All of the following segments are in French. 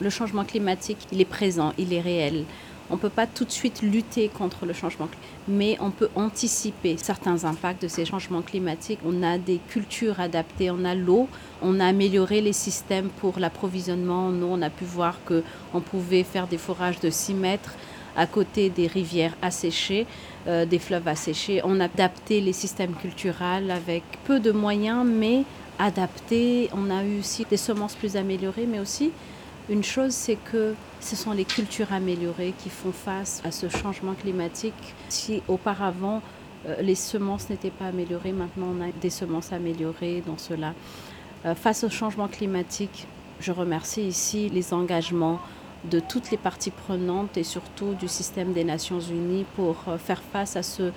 Le changement climatique, il est présent, il est réel. On ne peut pas tout de suite lutter contre le changement climatique, mais on peut anticiper certains impacts de ces changements climatiques. On a des cultures adaptées, on a l'eau, on a amélioré les systèmes pour l'approvisionnement Nous, On a pu voir qu'on pouvait faire des forages de 6 mètres à côté des rivières asséchées, euh, des fleuves asséchés. On a adapté les systèmes culturels avec peu de moyens, mais adaptés. On a eu aussi des semences plus améliorées, mais aussi une chose, c'est que ce sont les cultures améliorées qui font face à ce changement climatique. Si auparavant euh, les semences n'étaient pas améliorées, maintenant on a des semences améliorées dans cela. Euh, face au changement climatique, je remercie ici les engagements de toutes les parties prenantes et surtout du système des Nations Unies pour euh, faire face à ce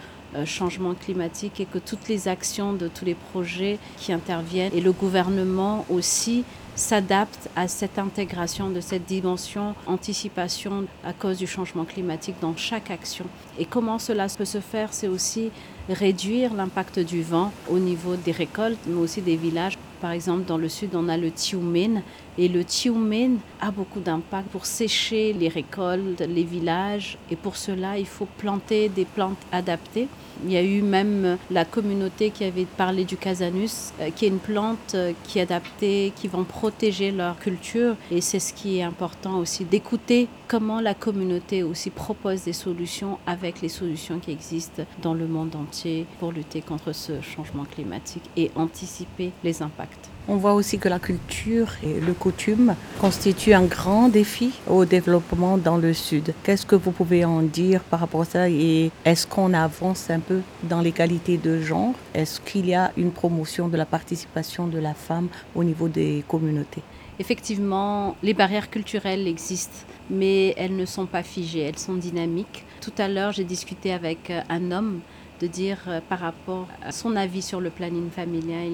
changement climatique et que toutes les actions de tous les projets qui interviennent et le gouvernement aussi s'adapte à cette intégration de cette dimension anticipation à cause du changement climatique dans chaque action. Et comment cela peut se faire, c'est aussi réduire l'impact du vent au niveau des récoltes, mais aussi des villages. Par exemple, dans le sud, on a le Tiumen. Et le Tiumen a beaucoup d'impact pour sécher les récoltes, les villages. Et pour cela, il faut planter des plantes adaptées. Il y a eu même la communauté qui avait parlé du casanus, euh, qui est une plante euh, qui est adaptée, qui va protéger leur culture. Et c'est ce qui est important aussi, d'écouter comment la communauté aussi propose des solutions avec les solutions qui existent dans le monde entier pour lutter contre ce changement climatique et anticiper les impacts. On voit aussi que la culture et le coutume constituent un grand défi au développement dans le Sud. Qu'est-ce que vous pouvez en dire par rapport à ça et est-ce qu'on avance un peu dans l'égalité de genre? Est-ce qu'il y a une promotion de la participation de la femme au niveau des communautés? Effectivement, les barrières culturelles existent, mais elles ne sont pas figées, elles sont dynamiques. Tout à l'heure, j'ai discuté avec un homme de dire euh, par rapport à son avis sur le planning familial,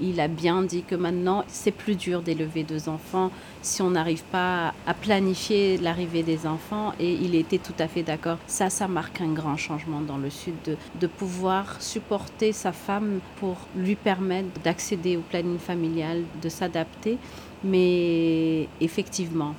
il, a bien dit que maintenant c'est plus dur d'élever deux enfants si on n'arrive pas à planifier l'arrivée des enfants et il était tout à fait d'accord. Ça, ça marque un grand changement dans le Sud de, de pouvoir supporter sa femme pour lui permettre d'accéder au planning familial, de s'adapter. Mais effectivement,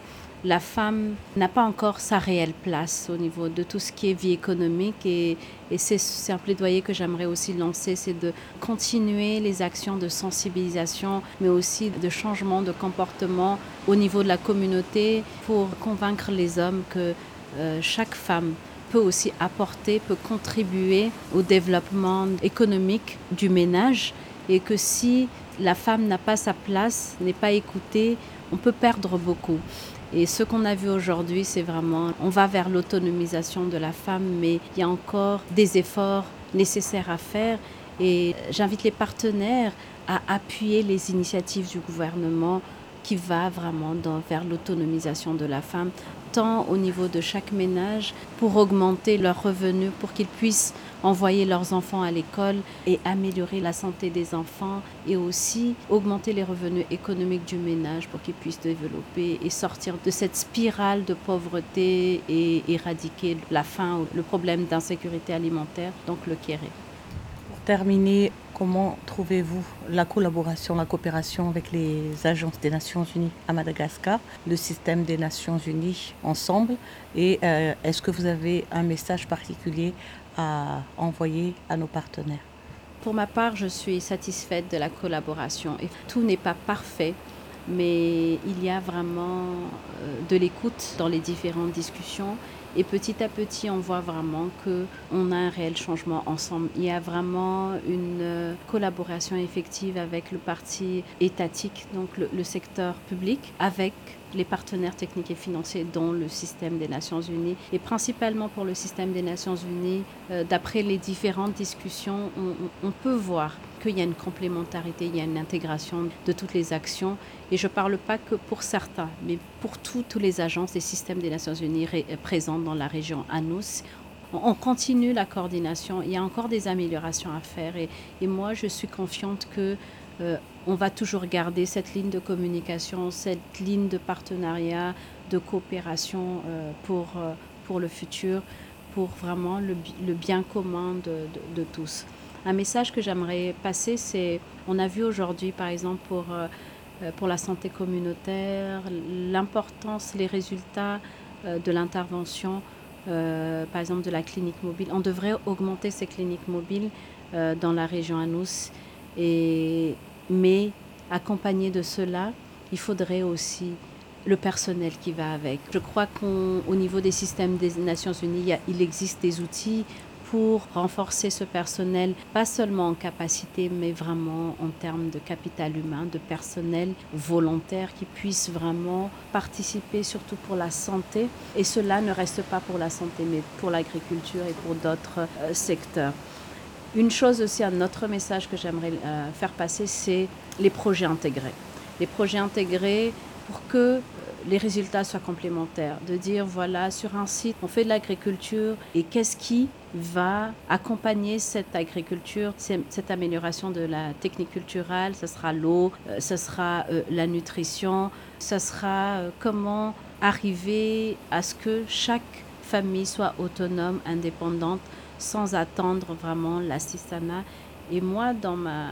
la femme n'a pas encore sa réelle place au niveau de tout ce qui est vie économique. Et, c'est un plaidoyer que j'aimerais aussi lancer, c'est de continuer les actions de sensibilisation, mais aussi de changement de comportement au niveau de la communauté pour convaincre les hommes que euh, chaque femme peut aussi apporter, peut contribuer au développement économique du ménage et que si la femme n'a pas sa place, n'est pas écoutée, on peut perdre beaucoup. Et ce qu'on a vu aujourd'hui, c'est vraiment, on va vers l'autonomisation de la femme, mais il y a encore des efforts nécessaires à faire. Et j'invite les partenaires à appuyer les initiatives du gouvernement qui va vraiment vers l'autonomisation de la femme, tant au niveau de chaque ménage pour augmenter leurs revenus, pour qu'ils puissent envoyer leurs enfants à l'école et améliorer la santé des enfants et aussi augmenter les revenus économiques du ménage pour qu'ils puissent développer et sortir de cette spirale de pauvreté et éradiquer la faim, le problème d'insécurité alimentaire, donc le kéré. Pour terminer, comment trouvez-vous la collaboration, la coopération avec les agences des Nations Unies à Madagascar, le système des Nations Unies ensemble? Et euh, est-ce que vous avez un message particulier à envoyer à nos partenaires Pour ma part, je suis satisfaite de la collaboration. Et tout n'est pas parfait, mais il y a vraiment euh, de l'écoute dans les différentes discussions. Et petit à petit, on voit vraiment qu'on a un réel changement ensemble. Il y a vraiment une euh, collaboration effective avec le parti étatique, donc le secteur public, avec les partenaires techniques et financiers dont le système des Nations Unies. Et principalement pour le système des Nations Unies, euh, d'après les différentes discussions, on, peut voir qu'il y a une complémentarité, il y a une intégration de toutes les actions. Et je ne parle pas que pour certains, mais pour toutes les agences des systèmes des Nations Unies présentes dans la région ANUS on continue la coordination. Il y a encore des améliorations à faire et, moi, je suis confiante que euh, on va toujours garder cette ligne de communication, cette ligne de partenariat, de coopération euh, euh, pour le futur, pour vraiment le, bien commun de, tous. Un message que j'aimerais passer, c'est, on a vu aujourd'hui par exemple pour euh, pour la santé communautaire, l'importance, les résultats euh, de l'intervention, euh, par exemple de la clinique mobile. On devrait augmenter ces cliniques mobiles dans la région Anous, et, mais accompagné de cela, il faudrait aussi le personnel qui va avec. Je crois qu'au niveau des systèmes des Nations Unies, il existe des outils pour renforcer ce personnel, pas seulement en capacité, mais vraiment en termes de capital humain, de personnel volontaire qui puisse vraiment participer, surtout pour la santé. Et cela ne reste pas pour la santé, mais pour l'agriculture et pour d'autres euh, secteurs. Une chose aussi, un autre message que j'aimerais euh, faire passer, c'est les projets intégrés. Les projets intégrés pour que les résultats soient complémentaires, de dire voilà, sur un site, on fait de l'agriculture et qu'est-ce qui va accompagner cette agriculture, cette amélioration de la technique culturelle, ce sera l'eau, euh, ce sera euh, la nutrition, ce sera euh, comment arriver à ce que chaque famille soit autonome, indépendante, sans attendre vraiment l'assistanat. Et moi, dans ma,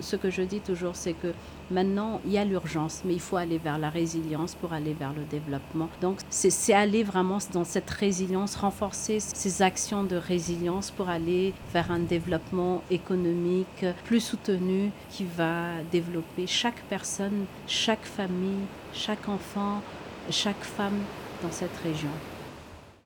ce que je dis toujours, c'est que Maintenant, il y a l'urgence, mais il faut aller vers la résilience pour aller vers le développement. Donc, c'est aller vraiment dans cette résilience, renforcer ces actions de résilience pour aller vers un développement économique plus soutenu qui va développer chaque personne, chaque famille, chaque enfant, chaque femme dans cette région.